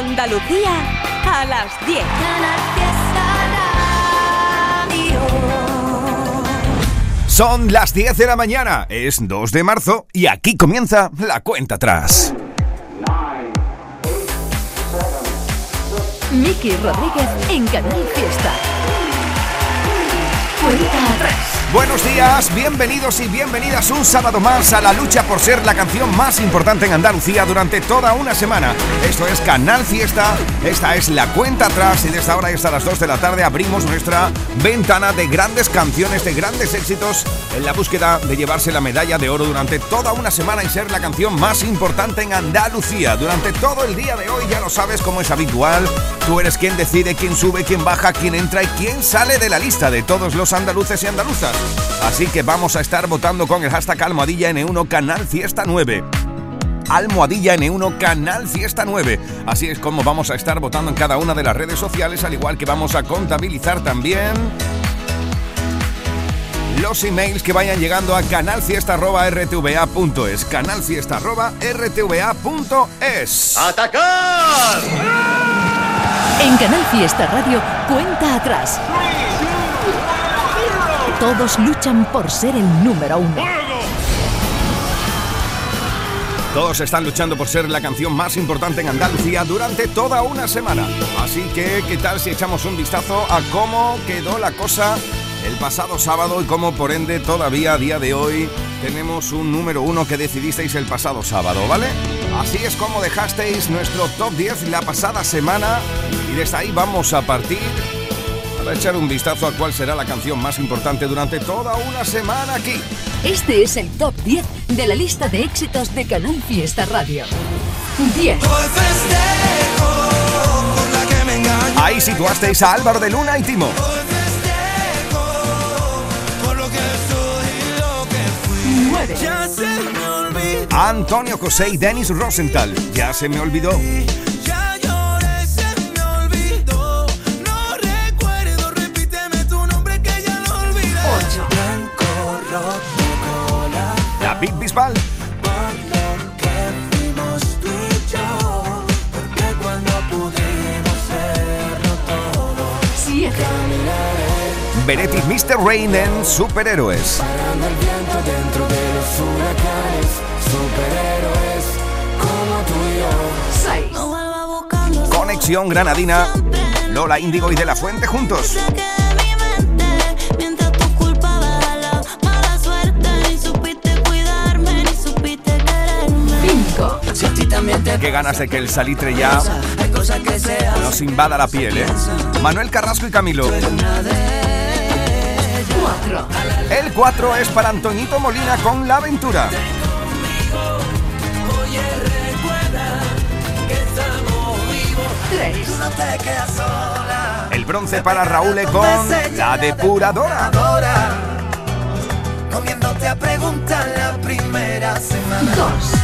Andalucía a las 10. Son las 10 de la mañana, es 2 de marzo y aquí comienza la cuenta atrás. Miki Rodríguez en Canal Fiesta. Cuenta atrás. Buenos días, bienvenidos y bienvenidas un sábado más a la lucha por ser la canción más importante en Andalucía durante toda una semana. Esto es Canal Fiesta, esta es la cuenta atrás y desde ahora y hasta las 2 de la tarde abrimos nuestra ventana de grandes canciones, de grandes éxitos en la búsqueda de llevarse la medalla de oro durante toda una semana y ser la canción más importante en Andalucía. Durante todo el día de hoy ya lo sabes como es habitual, tú eres quien decide quién sube, quién baja, quién entra y quién sale de la lista de todos los andaluces y andaluzas. Así que vamos a estar votando con el hashtag Almohadilla N1 Canal Fiesta 9 almohadilla N1 Canal Fiesta 9. Así es como vamos a estar votando en cada una de las redes sociales, al igual que vamos a contabilizar también los emails que vayan llegando a canalfiesta.rtva.es. Canalfiesta.rtva.es. ¡Atacar! En Canal Fiesta Radio, cuenta atrás. Todos luchan por ser el número uno. Todos están luchando por ser la canción más importante en Andalucía durante toda una semana. Así que, ¿qué tal si echamos un vistazo a cómo quedó la cosa el pasado sábado y cómo por ende todavía a día de hoy tenemos un número uno que decidisteis el pasado sábado, ¿vale? Así es como dejasteis nuestro top 10 la pasada semana y desde ahí vamos a partir para echar un vistazo a cuál será la canción más importante durante toda una semana aquí. Este es el top 10 de la lista de éxitos de Canal Fiesta Radio. 10. Ahí situasteis a Álvaro de Luna y Timo. 9. Antonio José y Dennis Rosenthal. Ya se me olvidó. 7. Beretti Mr. Rain en Superhéroes. Parando el viento dentro de los huracanes. Superhéroes como tú y yo. 6. No vuelva buscando Conexión Granadina. Lola Índigo y De La Fuente juntos. Qué ganas de que el salitre ya nos invada la piel, ¿eh? Manuel Carrasco y Camilo. Una de 4. El 4 es para Antoñito Molina con La Aventura. Oye, recuerda que estamos vivos. 3. No te quedas sola. El bronce para Raúl E con La Depuradora. Adora. Comiéndote a preguntar la primera semana. 2.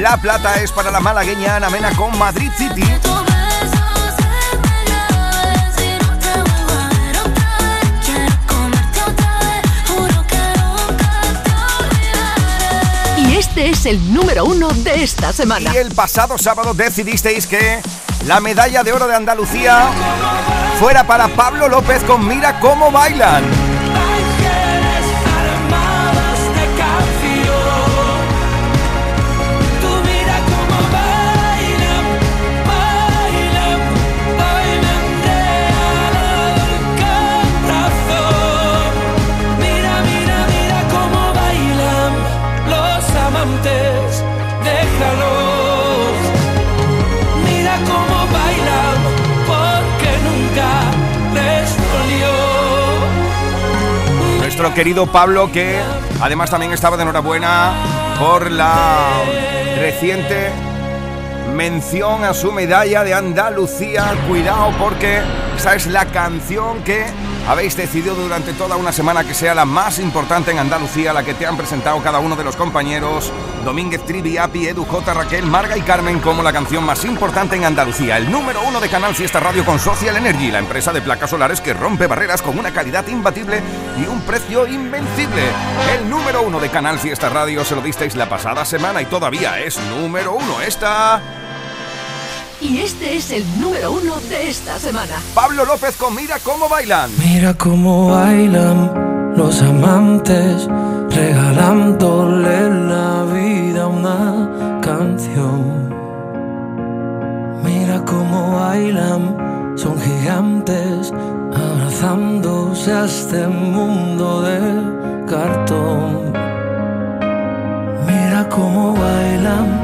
La plata es para la malagueña Ana Mena con Madrid City. Y este es el número uno de esta semana. Y el pasado sábado decidisteis que la medalla de oro de Andalucía fuera para Pablo López con Mira cómo bailan. Querido Pablo que además también estaba de enhorabuena por la reciente mención a su medalla de Andalucía. Cuidado porque esa es la canción que habéis decidido durante toda una semana que sea la más importante en Andalucía, la que te han presentado cada uno de los compañeros, Domínguez, Trivi, Api, Edu, J, Raquel, Marga y Carmen como la canción más importante en Andalucía. El número uno de Canal Fiesta Radio con Social Energy, la empresa de placas solares que rompe barreras con una calidad imbatible y un precio invencible. El número uno de Canal Fiesta Radio se lo disteis la pasada semana y todavía es número uno. Esta Y este es el número uno de esta semana. Pablo López con Mira cómo bailan. Mira cómo bailan los amantes, regalándole la vida a una canción. Mira cómo bailan, son gigantes, abrazándose a este mundo de cartón. Mira cómo bailan,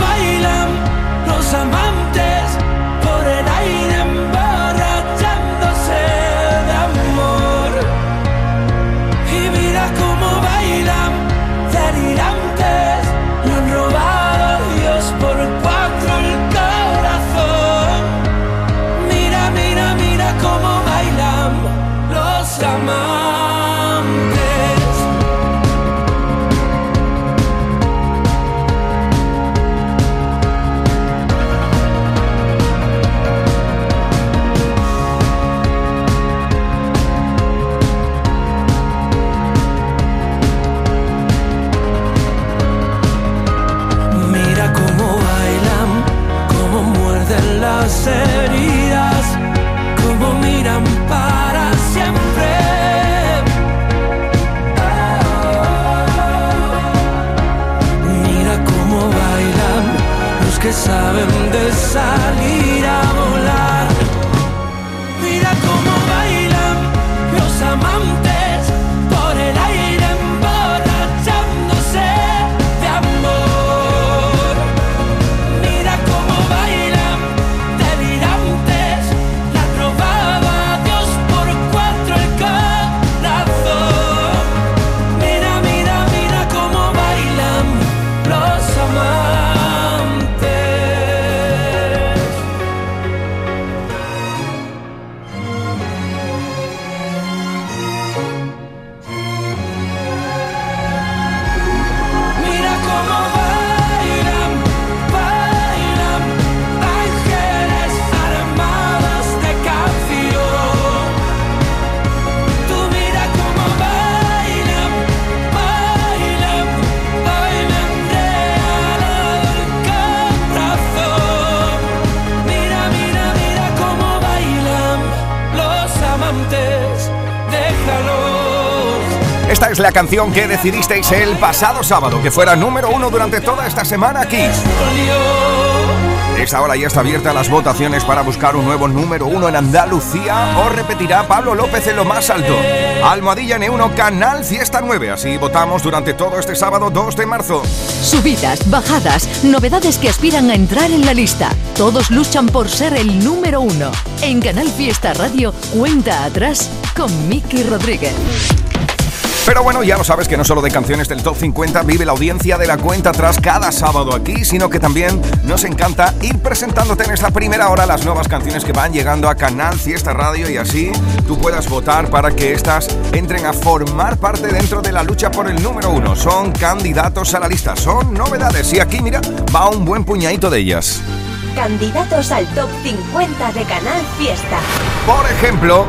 saben de salir la canción que decidisteis el pasado sábado que fuera número uno durante toda esta semana aquí. Esta hora ya está abierta las votaciones para buscar un nuevo número uno en Andalucía o repetirá Pablo López en lo más alto. Almohadilla N1 Canal Fiesta 9. Así votamos durante todo este sábado 2 de marzo. Subidas, bajadas, novedades que aspiran a entrar en la lista. Todos luchan por ser el número uno. En Canal Fiesta Radio, cuenta atrás con Miki Rodríguez. Pero bueno, ya lo sabes que no solo de canciones del Top 50 vive la audiencia de la cuenta atrás cada sábado aquí, sino que también nos encanta ir presentándote en esta primera hora las nuevas canciones que van llegando a Canal Fiesta Radio y así tú puedas votar para que estas entren a formar parte dentro de la lucha por el número uno. Son candidatos a la lista, son novedades y aquí, mira, va un buen puñadito de ellas. Candidatos al top 50 de Canal Fiesta. Por ejemplo,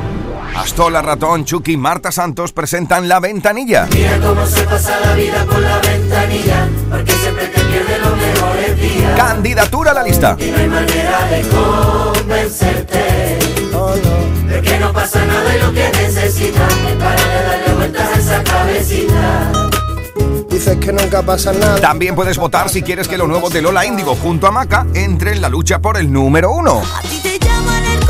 Astola Ratón, Chucky y Marta Santos presentan La Ventanilla. Mira cómo se pasa la vida por la ventanilla, porque siempre te pierde los mejores días. Candidatura a la lista. Y no hay manera de convencerte de que no pasa nada y lo que necesitas es para de darle vueltas a esa cabecita. Dices que nunca pasa nada. También puedes votar si quieres que lo nuevo de Lola Índigo junto a Maca entre en la lucha por el número uno. A ti te llaman el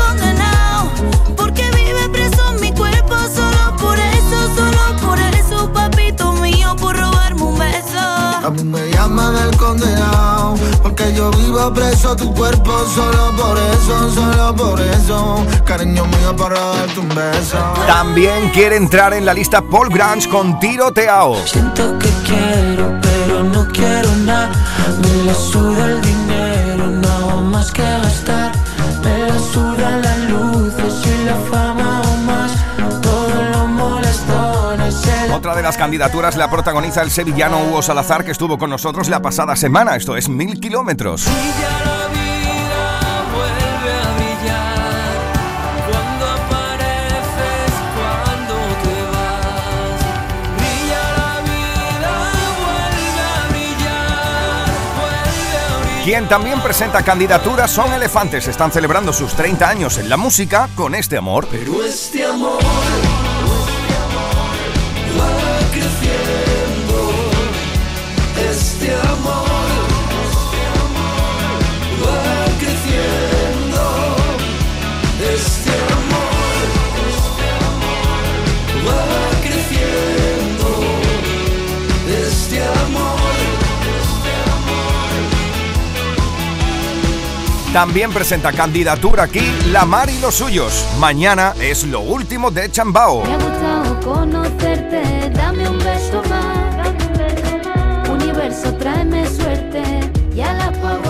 A mí me llaman el condenado porque yo vivo preso tu cuerpo solo por eso, solo por eso. Cariño mío para darte un beso. También quiere entrar en la lista Paul Grange con Tiroteao. Siento que quiero, pero no quiero nada. Me la suda el dinero, no hago más que gastar. De las candidaturas la protagoniza el sevillano Hugo Salazar que estuvo con nosotros la pasada semana. Esto es Mil Kilómetros. Quien también presenta candidaturas son Elefantes. Están celebrando sus 30 años en la música con este amor. Pero este amor También presenta candidatura aquí La Mar y los suyos. Mañana es lo último de Chambao. Me ha gustado conocerte, dame un beso más. Universo, tráeme suerte, ya la puedo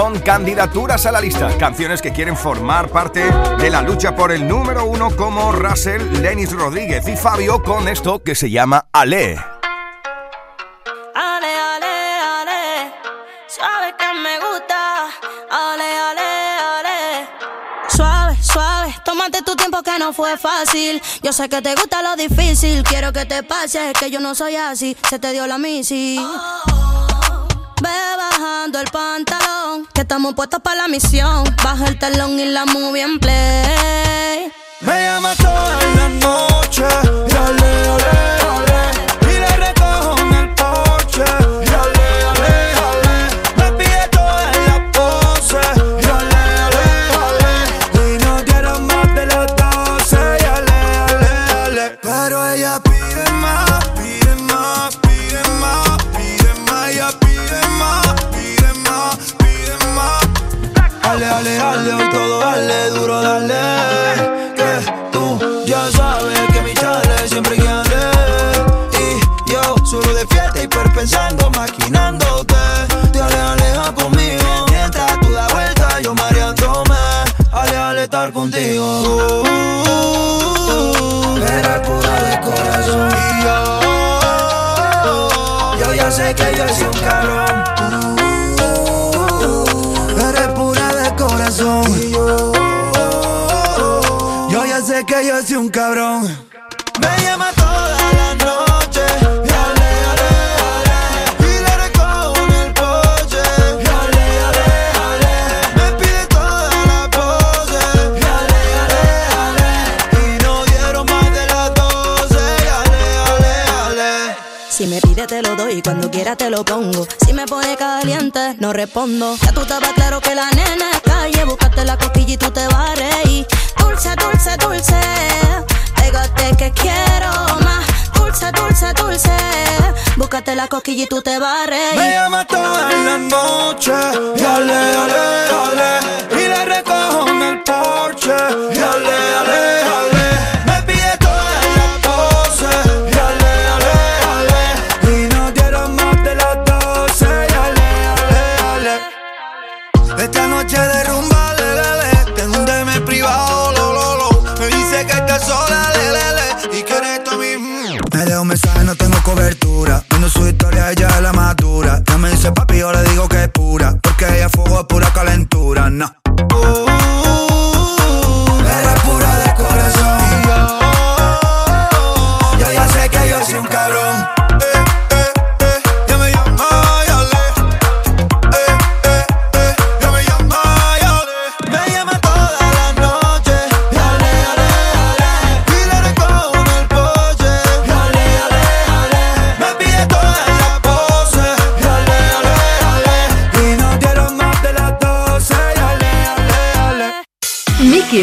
Son candidaturas a la lista. Canciones que quieren formar parte de la lucha por el número uno como Russell, Lenis Rodríguez y Fabio con esto que se llama Ale. Ale, ale, ale, suave que me gusta. Ale, ale, ale. Suave, suave, tómate tu tiempo que no fue fácil. Yo sé que te gusta lo difícil, quiero que te pase, que yo no soy así. Se te dio la misi. Ve bajando el pantalón, que estamos puestos para la misión. Baja el telón y la movie en play. Me llama toda la noche y ale, sé que yo soy un cabrón. Eres pura de corazón. Y yo, yo ya sé que yo soy un cabrón. Me te lo doy, cuando quiera te lo pongo. Si me pone caliente, no respondo. Ya tú estabas claro que la nena es calle, búscate la cosquilla y tú te vas a reír. Dulce, dulce, dulce, pégate que quiero más. Dulce, dulce, dulce, búscate la cosquilla y tú te vas a Me reír. llama toda la noche y ale, ale, ale Y le recojo en el porche y ale, ale, ale Me pide toda la pose noche de rumba, le, le, le Tengo un DM privado, lo, lo, lo Me dice que estás sola, le, le, le Y que eres tú mismo me dejo un mensaje, no tengo cobertura. Viendo su historia, ella es la madura. Ya me dice papi, yo le digo que es pura. Porque ella fuego es pura calentura, no.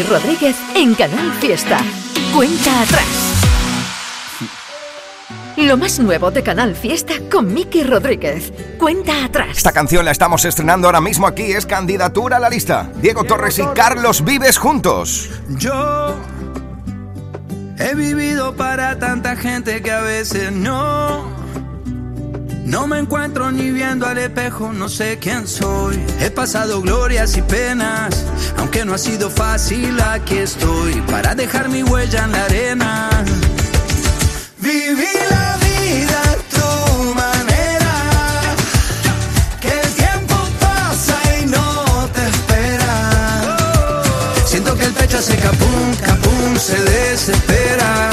Rodríguez en Canal Fiesta. Cuenta atrás. Lo más nuevo de Canal Fiesta con Miki Rodríguez. Cuenta atrás. Esta canción la estamos estrenando ahora mismo aquí, es candidatura a la lista. Diego Torres y Carlos Vives juntos. Yo he vivido para tanta gente que a veces no, No me encuentro ni viendo al espejo, no sé quién soy. He pasado glorias y penas, aunque no ha sido fácil, aquí estoy para dejar mi huella en la arena. Viví la vida a tu manera, que el tiempo pasa y no te espera. Siento que el pecho hace capum, capum, se desespera.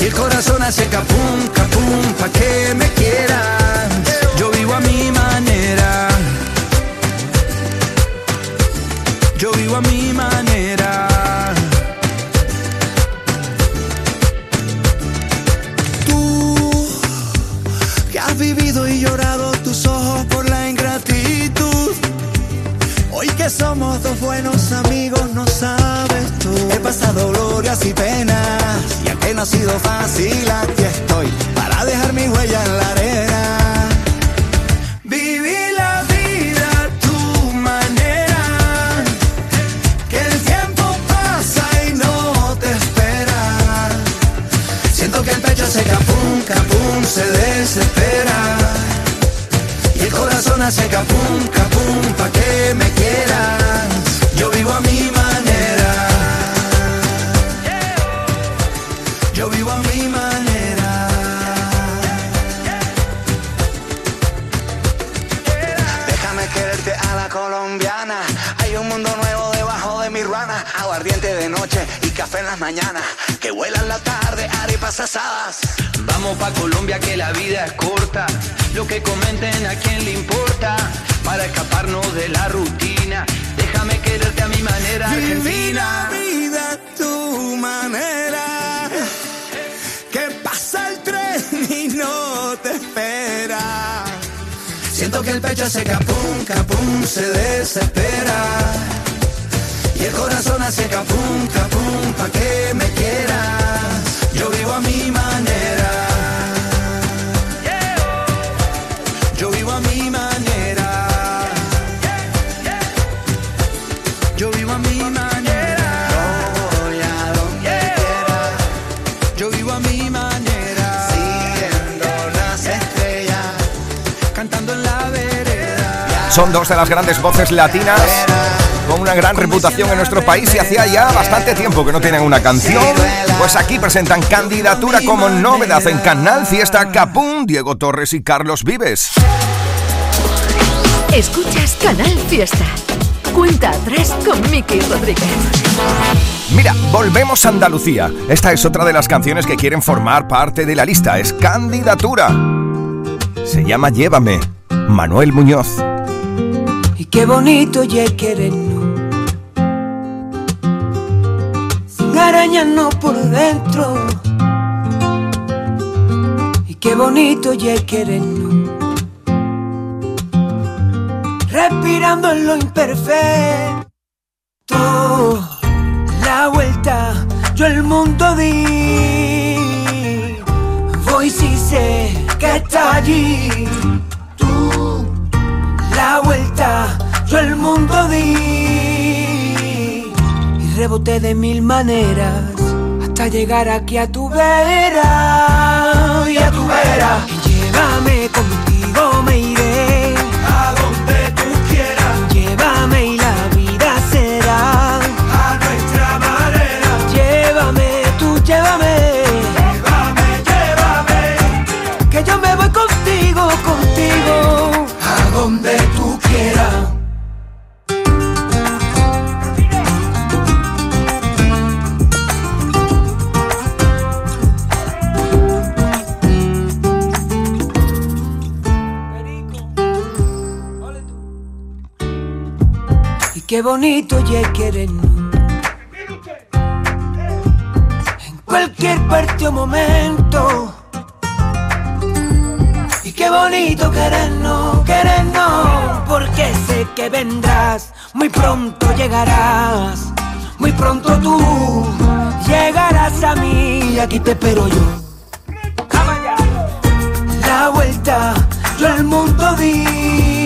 Y el corazón hace capum, capum, pa' que me somos dos buenos amigos, no sabes tú. He pasado glorias y penas, y aunque no ha sido fácil, aquí estoy para dejar mi huella en la arena. Las mañanas. Que vuelan la tarde, arepas asadas. Vamos pa' Colombia que la vida es corta. Lo que comenten a quién le importa. Para escaparnos de la rutina. Déjame quererte a mi manera. Viví la vida a tu manera. Que pasa el tren y no te espera. Siento que el pecho hace capum, capum, se desespera. Y el corazón hace capum, capum, pa' que me quieras. Yo vivo a mi manera. Yo vivo a mi manera. Yo vivo a mi manera. Voy a donde quiera. Yo vivo a mi manera. Siguiendo las estrellas. Cantando en la vereda. Son dos de las grandes voces latinas una gran reputación en nuestro país y hacía ya bastante tiempo que no tienen una canción. Pues aquí presentan candidatura como novedad en Canal Fiesta Capún, Diego Torres y Carlos Vives. Escuchas Canal Fiesta. Cuenta atrás con Miki Rodríguez. Mira, volvemos a Andalucía. Esta es otra de las canciones que quieren formar parte de la lista. Es candidatura. Se llama Llévame. Manuel Muñoz. Y qué bonito ya. Arañarnos por dentro. Y qué bonito ya querernos. Respirando en lo imperfecto. La vuelta, yo el mundo di. Voy si sé que está allí. Tú la vuelta, yo el mundo di y reboté de mil maneras hasta llegar aquí a tu vera y a tu vera. Y bonito ya querernos. En cualquier parte o momento. Y qué bonito querernos, querernos. Porque sé que vendrás, muy pronto llegarás. Muy pronto tú llegarás a mí y aquí te espero yo. La vuelta, yo al mundo di.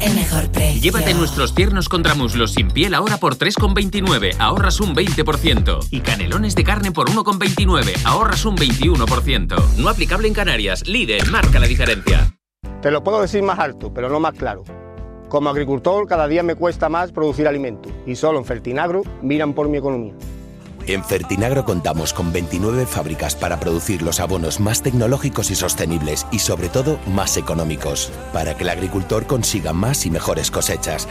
el mejor precio. Llévate nuestros tiernos contra muslos sin piel ahora por 3,29, ahorras un 20%. Y canelones de carne por 1,29, ahorras un 21%. No aplicable en Canarias, Lidl marca la diferencia. Te lo puedo decir más alto, pero no más claro. Como agricultor, cada día me cuesta más producir alimentos y solo en Fertinagro miran por mi economía. En Fertinagro contamos con 29 fábricas para producir los abonos más tecnológicos y sostenibles y sobre todo más económicos, para que el agricultor consiga más y mejores cosechas.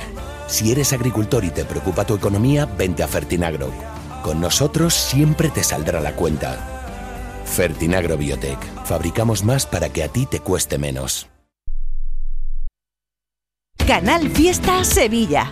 Si eres agricultor y te preocupa tu economía, vente a Fertinagro. Con nosotros siempre te saldrá la cuenta. Fertinagro Biotech. Fabricamos más para que a ti te cueste menos. Canal Fiesta Sevilla.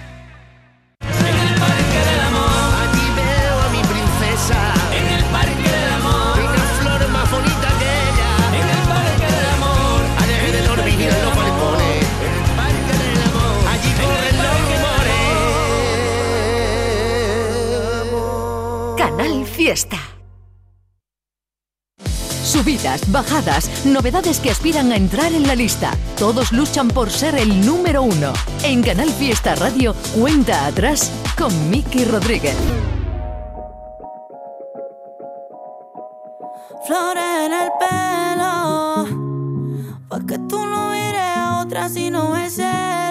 Fiesta. Subidas, bajadas, novedades que aspiran a entrar en la lista. Todos luchan por ser el número uno. En Canal Fiesta Radio, cuenta atrás con Miki Rodríguez. Flores en el pelo, pa' que tú no mires a otra si no es celo.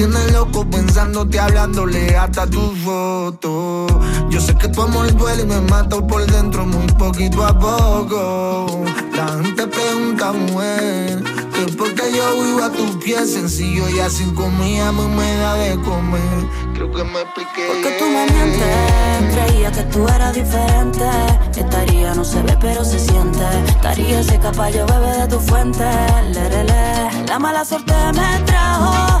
tienes loco pensándote, hablándole hasta tu foto Yo sé que tu amor duele y me mata por dentro muy poquito a poco La gente pregunta, mujer Que por qué yo vivo a tus pies sencillo Y así comida me da de comer Creo que me expliqué Porque tú me mientes, creía que tú eras diferente. Estaría, no se ve, pero se siente. Estaría si capaz yo bebe de tu fuente. Lerele. La mala suerte me trajo,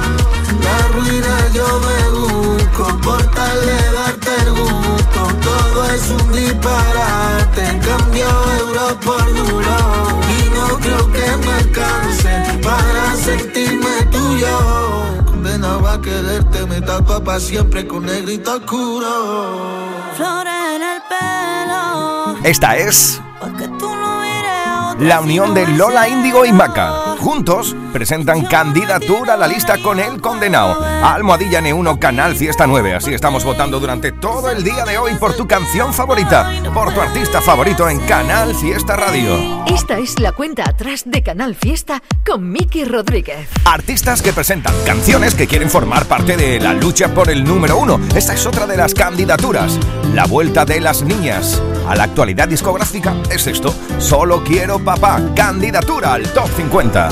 la ruina yo me busco, por tal de darte el gusto. Todo es un disparate, cambio euro por duro. Y no creo que me alcance para sentirme tuyo. Condenado a quererte, me tapa para siempre con negrito oscuro. Flores en el pelo. Esta es tú no la unión de Lola Índigo y Maca. Juntos presentan candidatura a la lista con el condenado. Almohadilla N1 Canal Fiesta 9. Así estamos votando durante todo el día de hoy por tu canción favorita, por tu artista favorito en Canal Fiesta Radio. Esta es la cuenta atrás de Canal Fiesta con Miki Rodríguez. Artistas que presentan canciones que quieren formar parte de la lucha por el número uno. Esta es otra de las candidaturas. La vuelta de las niñas. A la actualidad discográfica es esto. Solo quiero papá. Candidatura al top 50.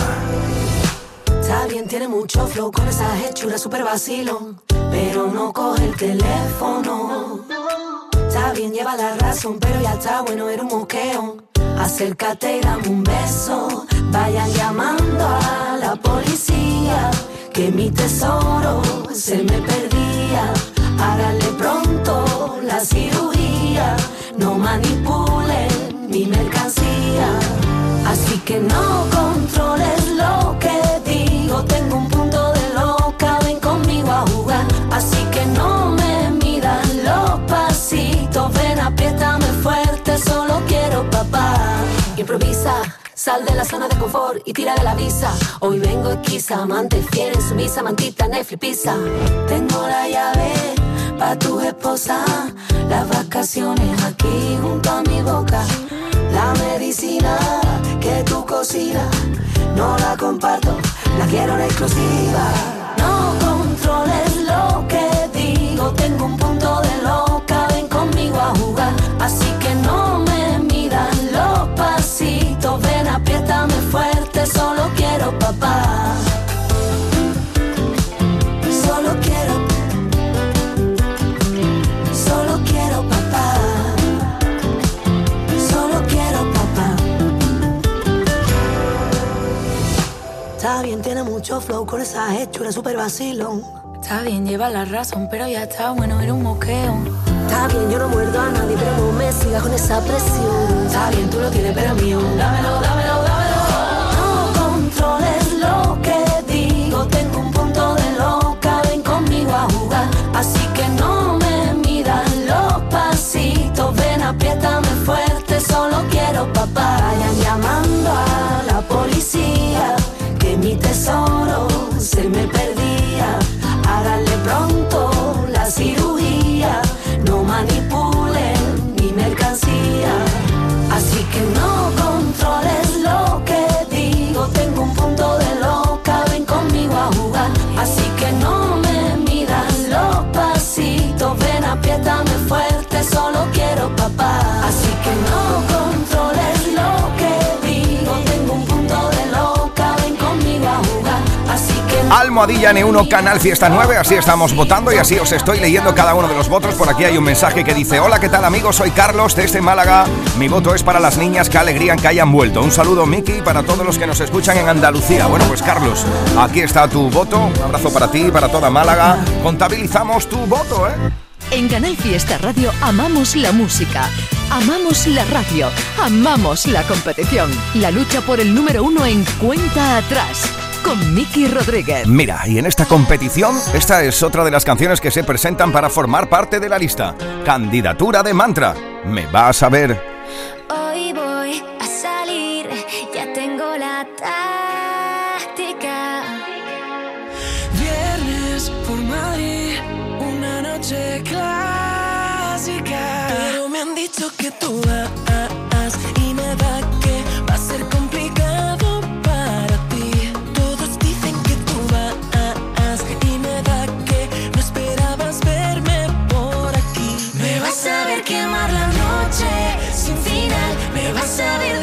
Está bien, tiene mucho flow con esa hechura super vacilón, pero no coge el teléfono. Está bien, lleva la razón, pero ya está bueno, era un moqueo. Acércate y dame un beso. Vayan llamando a la policía, que mi tesoro se me perdía. Háganle pronto la cirugía, no manipulen mi mercancía. Así que no controles lo que digo. Tengo un punto de loca, ven conmigo a jugar. Así que no me midan los pasitos. Ven, apriétame fuerte, solo quiero papá. Improvisa. Sal de la zona de confort y tira de la visa. Hoy vengo esquiza, amante fiel sumisa, mantita, Netflix, pizza. Tengo la llave pa' tu esposa. Las vacaciones aquí junto a mi boca. La medicina no la comparto, la quiero en exclusiva. No controles lo que digo, tengo un punto de loca, ven conmigo a jugar. Así que no me midan los pasitos, ven, apriétame fuerte, solo quiero papá. Tiene mucho flow con esa hechura super vacilón. Está bien, lleva la razón, pero ya está bueno, era un moqueo. Está bien, yo no muerdo a nadie, pero no me sigas con esa presión. Está bien, tú lo tienes, pero mío. Dámelo, dámelo, dámelo. No controles lo que digo, tengo un punto de loca, ven conmigo a jugar. Así que no me midan los pasitos, ven, apriétame fuerte, solo quiero papá. Vayan llamando a la policía, tesoro se me perdía. Almohadilla N1 Canal Fiesta 9, así estamos votando y así os estoy leyendo cada uno de los votos. Por aquí hay un mensaje que dice, hola, ¿qué tal amigos? Soy Carlos desde Málaga. Mi voto es para las niñas, qué alegría que hayan vuelto. Un saludo Miki para todos los que nos escuchan en Andalucía. Bueno, pues Carlos, aquí está tu voto. Un abrazo para ti, para toda Málaga. Contabilizamos tu voto, ¿eh? En Canal Fiesta Radio amamos la música, amamos la radio, amamos la competición. La lucha por el número uno en cuenta atrás con Miki Rodríguez. Mira, y en esta competición, esta es otra de las canciones que se presentan para formar parte de la lista. Candidatura de mantra. Me vas a ver. Hoy voy a salir, ya tengo la táctica. Viernes por Madrid, una noche clásica. Pero me han dicho que tú vas y me da Me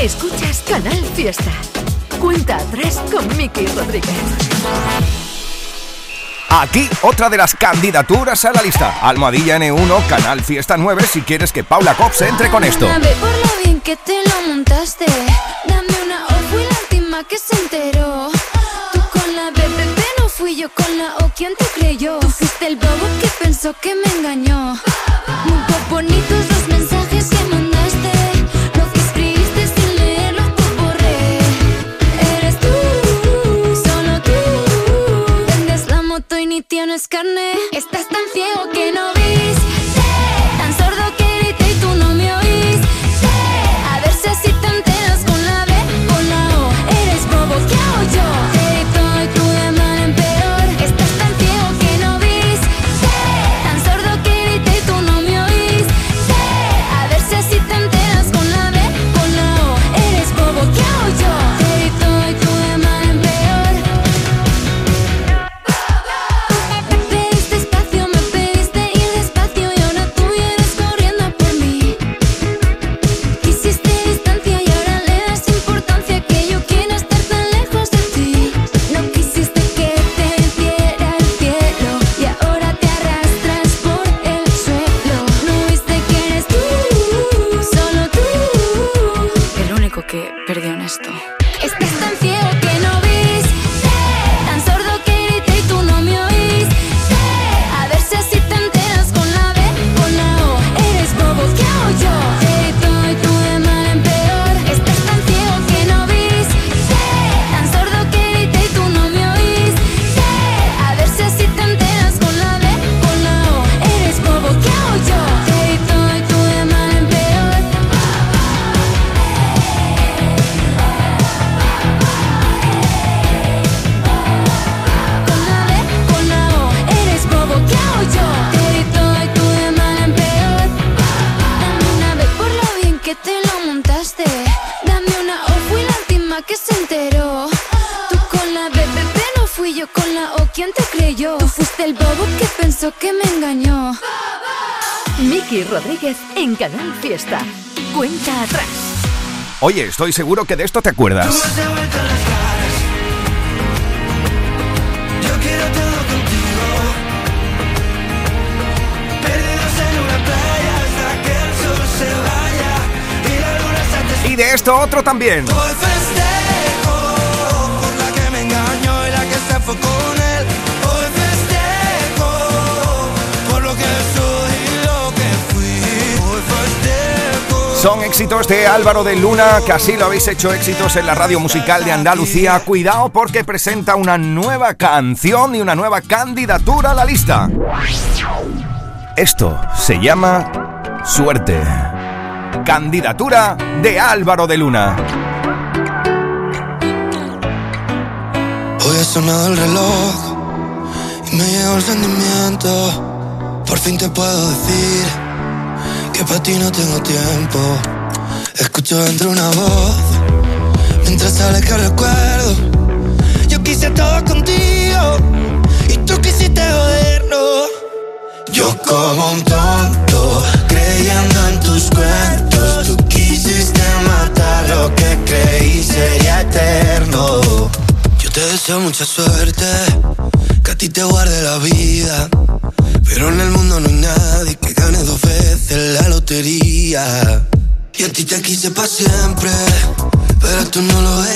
Escuchas Canal Fiesta. Cuenta atrás con Miki Rodríguez. Aquí otra de las candidaturas a la lista. Almohadilla N1, Canal Fiesta 9, si quieres que Paula Cox entre con esto. Dame por lo bien que te lo montaste. Dame una O fui la última que se enteró. Tú con la BBB no fui yo con la O, ¿quién te creyó? Tú fuiste el bobo que pensó que me engañó. carne. Estás tan ciego que no. que me engañó. Miki Rodríguez en Canal Fiesta. Cuenta atrás. Oye, estoy seguro que de esto te acuerdas. Y de esto otro también. Son éxitos de Álvaro de Luna, que así lo habéis hecho éxitos en la radio musical de Andalucía. Cuidado porque presenta una nueva canción y una nueva candidatura a la lista. Esto se llama Suerte. Candidatura de Álvaro de Luna. Hoy ha sonado el reloj y me llegó el sentimiento. Por fin te puedo decir que para ti no tengo tiempo. Escucho dentro una voz mientras sale que recuerdo. Yo quise todo contigo y tú quisiste joderlo. Yo como un tonto creyendo en tus cuentos. Tú quisiste matar lo que creí sería eterno. Yo te deseo mucha suerte, que a ti te guarde la vida, pero en el mundo quise para siempre, pero tú no lo eres.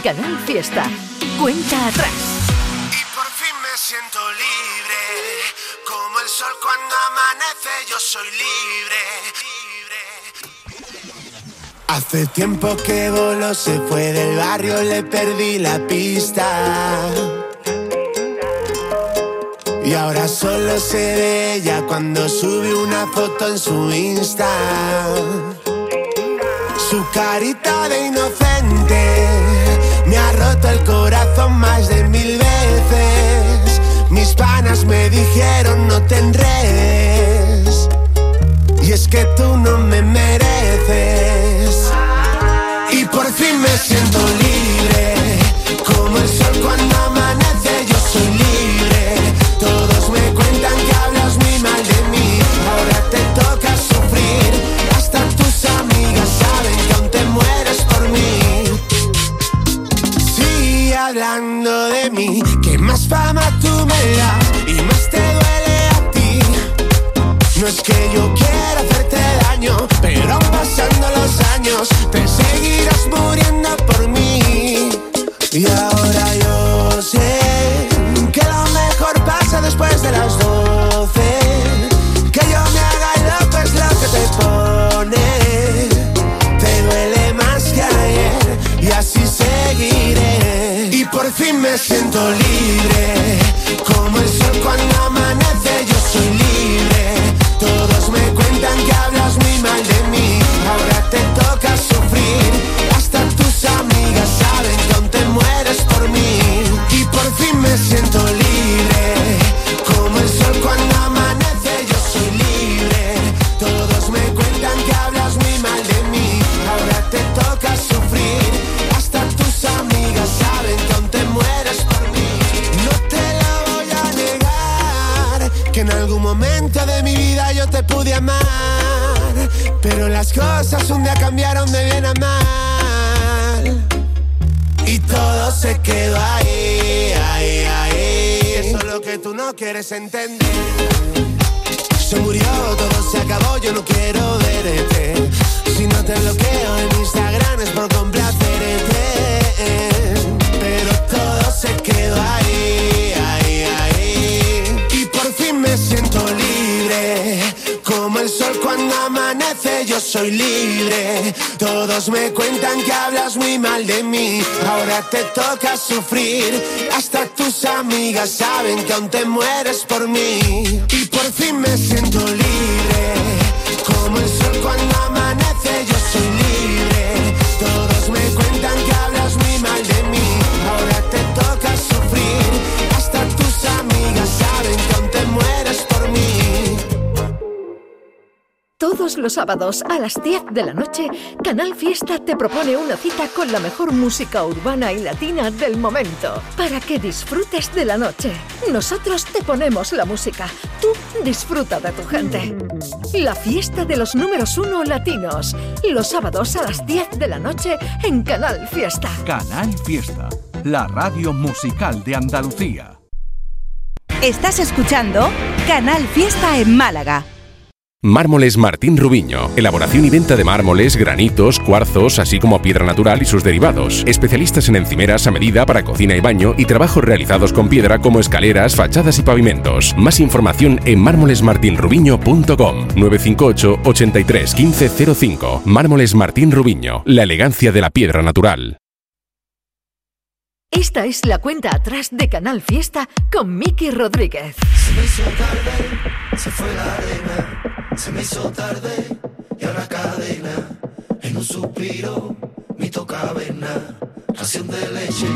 Canal Fiesta. Cuenta atrás. Y por fin me siento libre, como el sol cuando amanece, yo soy libre. libre. Hace tiempo que voló, se fue del barrio, le perdí la pista. Y ahora solo se ve ella cuando sube una foto en su Insta. Su carita de inocente roto el corazón más de mil veces. Mis panas me dijeron no te enredes. Y es que tú no me mereces. Y por fin me siento libre, como el sol. te seguirás muriendo por mí. Y ahora yo sé que lo mejor pasa después de las doce. Que yo me haga loco es lo que te pone. Te duele más que ayer y así seguiré. Y por fin me siento libre. se entiende. Se murió, todo se acabó, yo no quiero verte. Si no te bloqueo en Instagram es por complacerte. Pero todo se quedó ahí, ahí, ahí. Y por fin me siento libre. Como el sol cuando amanece, yo soy libre. Todos me cuentan que hablas muy mal te toca sufrir. Hasta tus amigas saben que aún te mueres por mí. Y por fin me siento libre, sábados a las 10 de la noche, Canal Fiesta te propone una cita con la mejor música urbana y latina del momento, para que disfrutes de la noche. Nosotros te ponemos la música, tú disfruta de tu gente. La fiesta de los números uno latinos, los sábados a las 10 de la noche en Canal Fiesta. Canal Fiesta, la radio musical de Andalucía. Estás escuchando Canal Fiesta en Málaga. Mármoles Martín Rubiño. Elaboración y venta de mármoles, granitos, cuarzos, así como piedra natural y sus derivados. Especialistas en encimeras a medida para cocina y baño y trabajos realizados con piedra como escaleras, fachadas y pavimentos. Más información en mármolesmartinrubiño.com 958 83 1505. Mármoles Martín Rubiño. La elegancia de la piedra natural. Esta es la cuenta atrás de Canal Fiesta con Miki Rodríguez. Se me hizo tarde, se fue la arena, se me hizo tarde y ahora cadena. En un suspiro, mi caverna, ración de leche,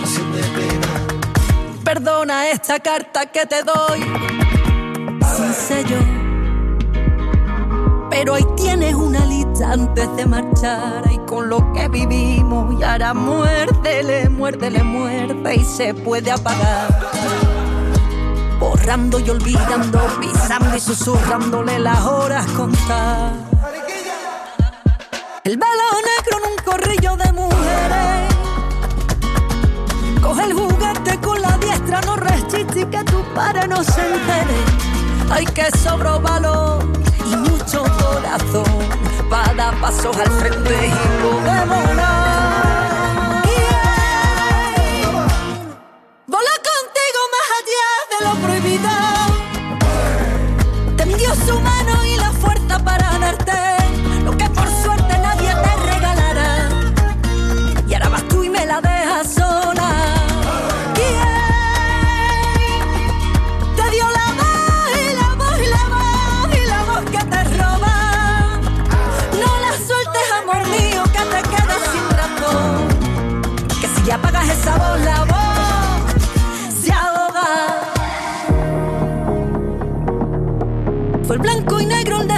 ración de pena. Perdona esta carta que te doy sin sello. Pero ahí tienes una lista antes de marchar y con lo que vivimos y ahora muérdele, muérdele, muerde y se puede apagar. Borrando y olvidando, pisando y susurrándole las horas contar. El velo negro en un corrillo de mujeres. Coge el juguete con la diestra, no resiste que tu padre no se entere. Hay que sobro valor y mucho corazón para dar pasos al frente y podemos lo prohibido.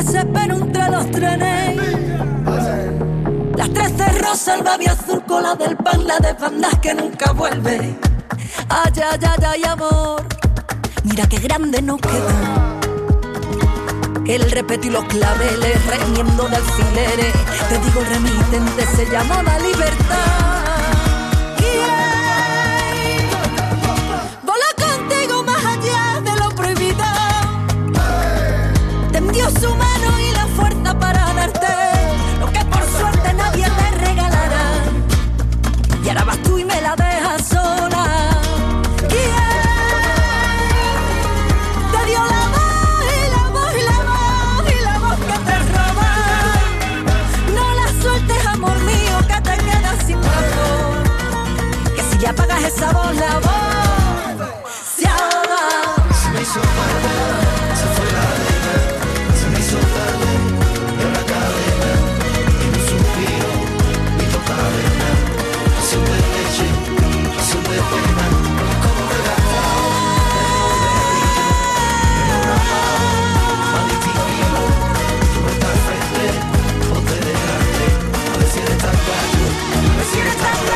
13, pero entre los trenes. Las 13 rosas, el babi azul, cola del pan, la de bandas que nunca vuelve. Ay, ay, ay, ay, amor, mira qué grande nos queda. El respeto y los claveles, remiendo de alfileres. Te digo, remitente se llama la libertad. Apagas esa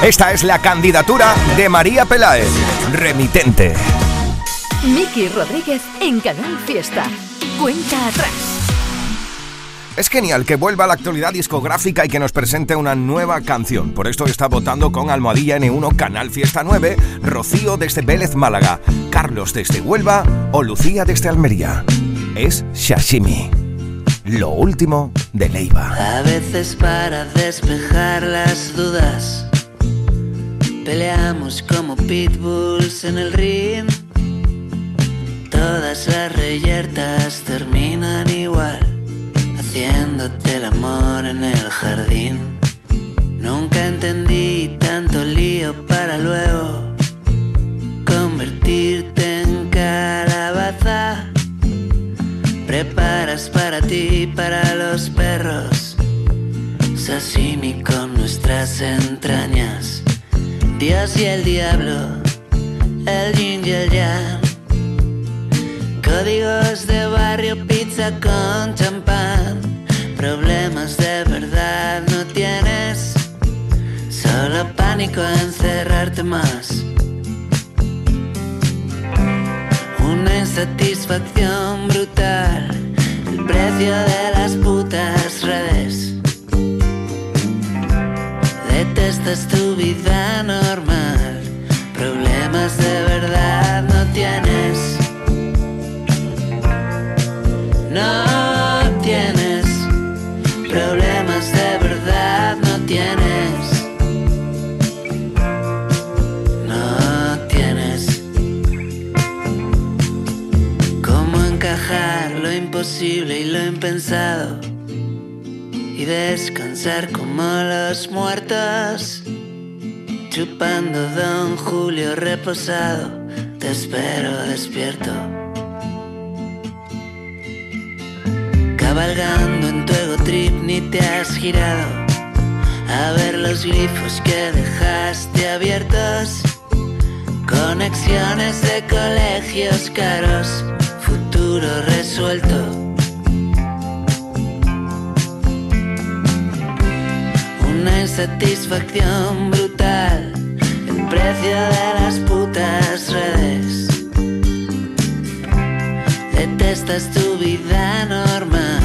Esta es la candidatura de María Peláez, remitente. Miki Rodríguez en Canal Fiesta. Cuenta atrás. Es genial que vuelva a la actualidad discográfica y que nos presente una nueva canción. Por esto está votando con Almohadilla N1 Canal Fiesta 9, Rocío desde Vélez Málaga, Carlos desde Huelva o Lucía desde Almería. Es Shashimi. Lo último de Leiva. A veces para despejar las dudas Peleamos como pitbulls en el ring. Todas las reyertas terminan igual, haciéndote el amor en el jardín. Nunca entendí tanto lío para luego convertirte en calabaza. Preparas para ti y para los perros, sashimi con nuestras entrañas. Dios y el diablo, el yin y el yang. Códigos de barrio, pizza con champán. Problemas de verdad no tienes. Solo pánico a encerrarte más. Una insatisfacción brutal. El precio de las putas redes. Detestas tu vida normal. Problemas de verdad no tienes. No tienes. Problemas de verdad no tienes. No tienes. ¿Cómo encajar lo imposible y lo impensado? Y descansar como los muertos. Chupando Don Julio reposado. Te espero despierto. Cabalgando en tu ego trip ni te has girado a ver los glifos que dejaste abiertos. Conexiones de colegios caros, futuro resuelto. Una insatisfacción brutal, el precio de las putas redes. Detestas tu vida normal,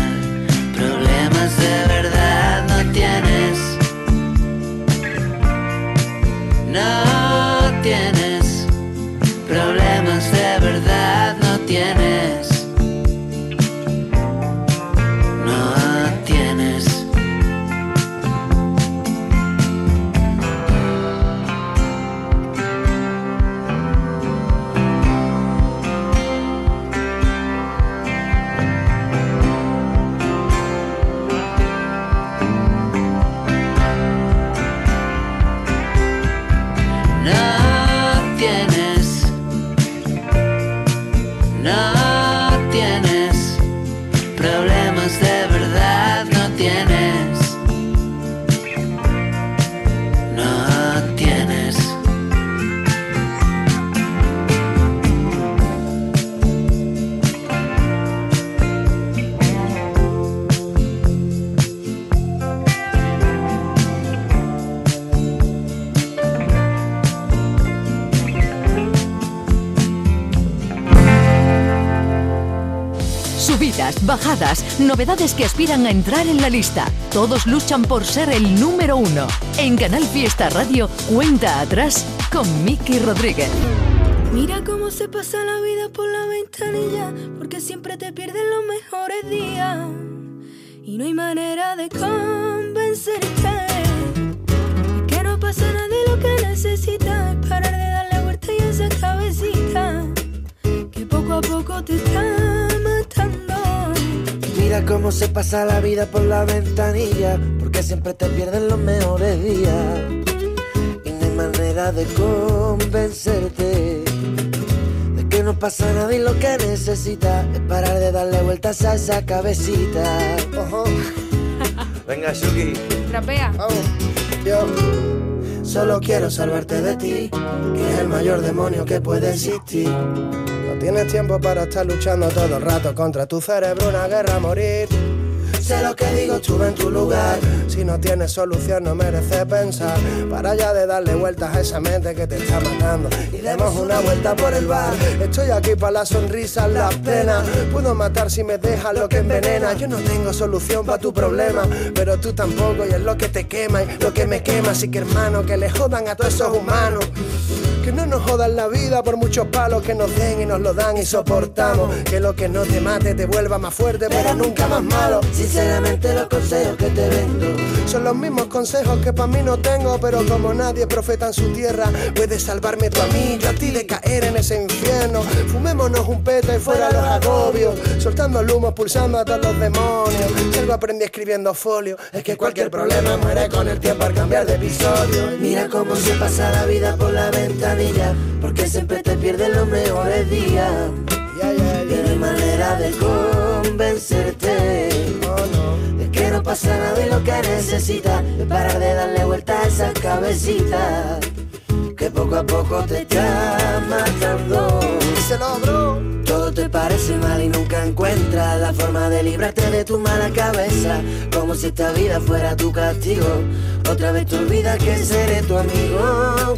problemas de verdad no tienes. No bajadas, novedades que aspiran a entrar en la lista. Todos luchan por ser el número uno. En Canal Fiesta Radio, cuenta atrás con Miki Rodríguez. Mira cómo se pasa la vida por la ventanilla, porque siempre te pierden los mejores días. Y no hay manera de convencerte que no pasa nada y lo que necesitas es parar de darle vuelta y esa cabecita que poco a poco te está matando. Mira cómo se pasa la vida por la ventanilla, porque siempre te pierden los mejores días. Y no hay manera de convencerte de que no pasa nada y lo que necesitas es parar de darle vueltas a esa cabecita. Ojo. Venga, Shuki. Trapea. Yo solo quiero salvarte de ti, que es el mayor demonio que puede existir. Tienes tiempo para estar luchando todo el rato contra tu cerebro, una guerra a morir. Sé lo que digo, estuve en tu lugar. Si no tienes solución, no merece pensar. Para ya de darle vueltas a esa mente que te está matando. Y demos una vuelta por el bar. Estoy aquí para las sonrisas, las penas. Puedo matar si me dejas lo que envenena. Yo no tengo solución para tu problema, pero tú tampoco. Y es lo que te quema y lo que me quema. Así que hermano, que le jodan a todos esos humanos. Que no nos jodan la vida por muchos palos que nos den y nos lo dan y soportamos. Que lo que no te mate te vuelva más fuerte, pero nunca más malo. Sinceramente los consejos que te vendo Son los mismos consejos que para mí no tengo, pero como nadie profeta en su tierra, puedes salvarme tú a mí, yo a ti de caer en ese infierno. Fumémonos un peta y fuera los agobios, soltando el humo, pulsando a todos los demonios. Si algo aprendí escribiendo folio, es que cualquier problema muere con el tiempo al cambiar de episodio. Mira cómo se pasa la vida por la porque siempre te pierdes los mejores días. Y no hay manera de convencerte de que no pasa nada y lo que necesitas es parar de darle vuelta a esa cabecita que poco a poco te está matando. Todo te parece mal y nunca encuentras la forma de librarte de tu mala cabeza, como si esta vida fuera tu castigo. Otra vez te olvidas que seré tu amigo,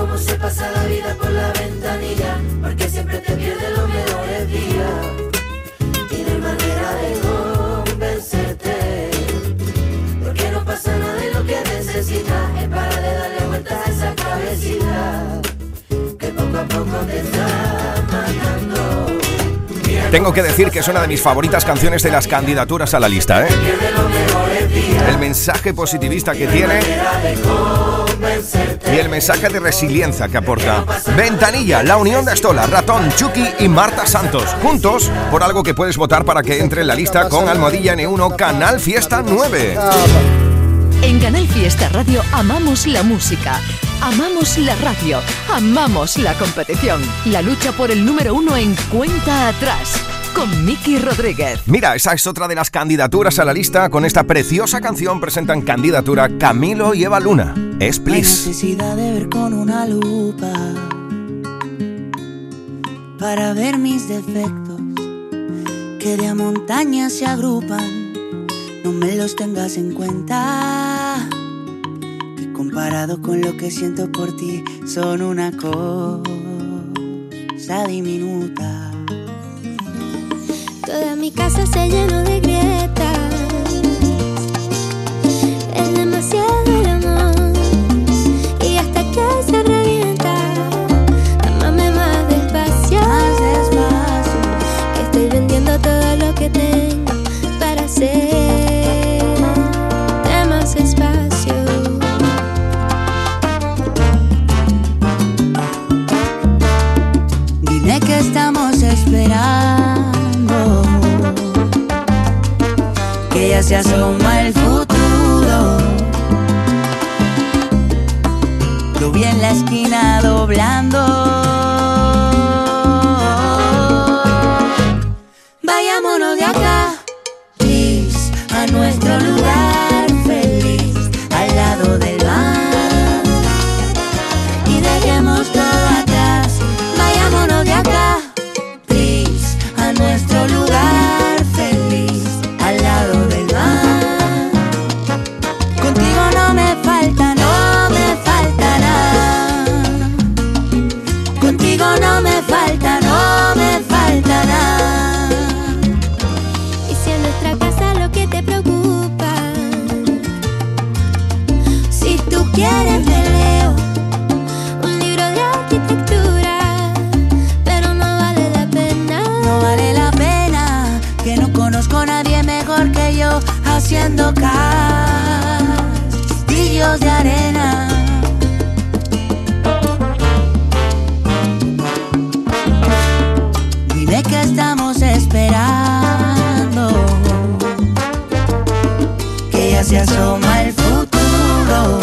Cómo se pasa la vida por la ventanilla, porque siempre te pierdes los mejores días. Y no hay manera de convencerte, porque no pasa nada de lo que necesitas. Es para de darle vueltas a esa cabecita, que poco a poco te está matando. Tengo que decir que es una de mis favoritas canciones de las candidaturas a la lista, ¿eh? El mensaje positivista que tiene y el mensaje de resiliencia que aporta. Ventanilla, la unión de Estola, Ratón, Chucky y Marta Santos. Juntos por algo que puedes votar para que entre en la lista con Almohadilla N1 Canal Fiesta 9. En Canal Fiesta Radio amamos la música, amamos la radio, amamos la competición. La lucha por el número uno en cuenta atrás. Con Miki Rodríguez. Mira, esa es otra de las candidaturas a la lista. Con esta preciosa canción presentan candidatura Camilo y Eva Luna. Es Hay Please. necesidad de ver con una lupa para ver mis defectos que de a montañas se agrupan. No me los tengas en cuenta. Que comparado con lo que siento por ti, son una cosa diminuta. Casa se llenó de grietas. Se asoma el futuro. Lo vi en la esquina doblando. siendo castillos de arena. Dime que estamos esperando, que ya se asoma el futuro.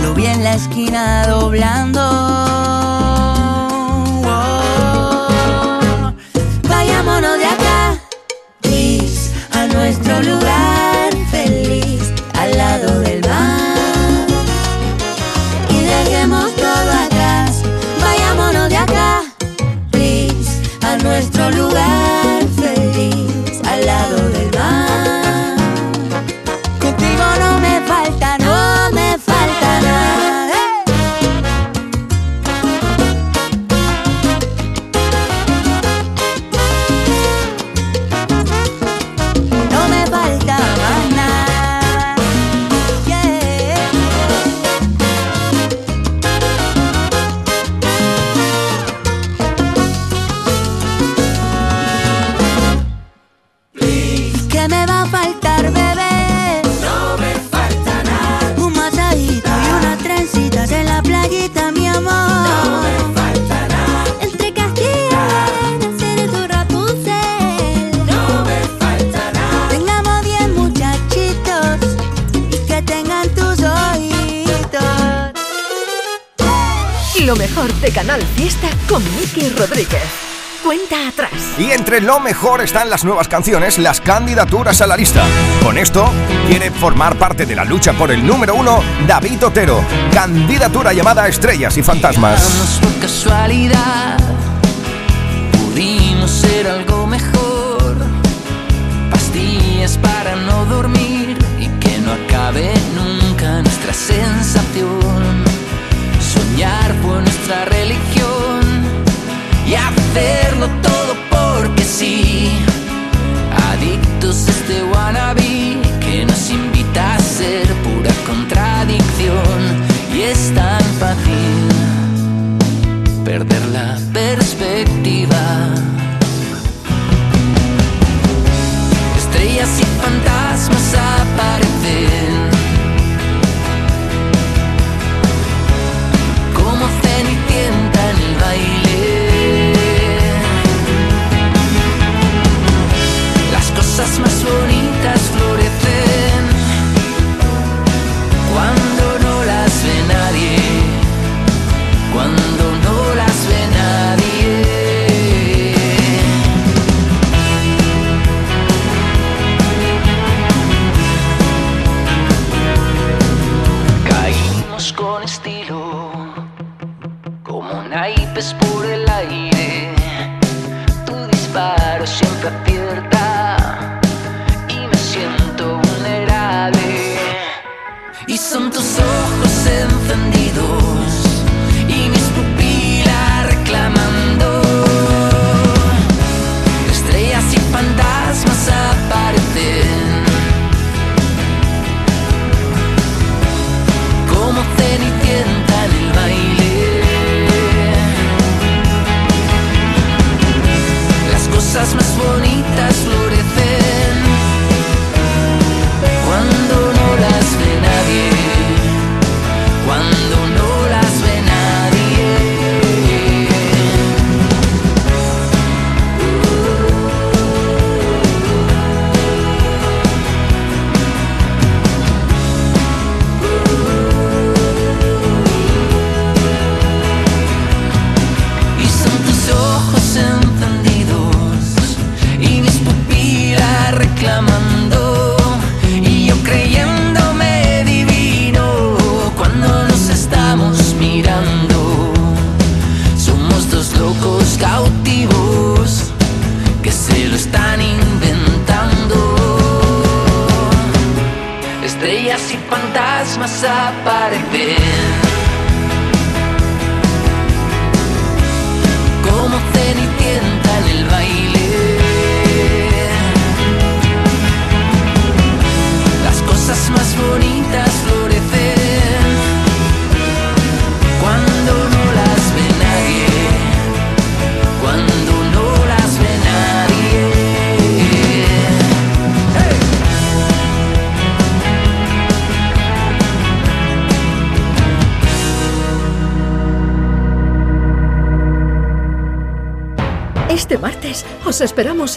Lo vi en la esquina doblando. Lo mejor están las nuevas canciones, las candidaturas a la lista. Con esto, quiere formar parte de la lucha por el número uno David Otero. Candidatura llamada Estrellas y Fantasmas. Por casualidad, pudimos ser algo mejor. Pastillas para no dormir y que no acabe nunca nuestra sensación. Soñar fue nuestra religión y hacerlo todo porque sí. Adictos a este wannabe que nos invita a ser pura contradicción y es tan fácil perder la perspectiva. Estrellas y fantasmas aparecen Las cosas más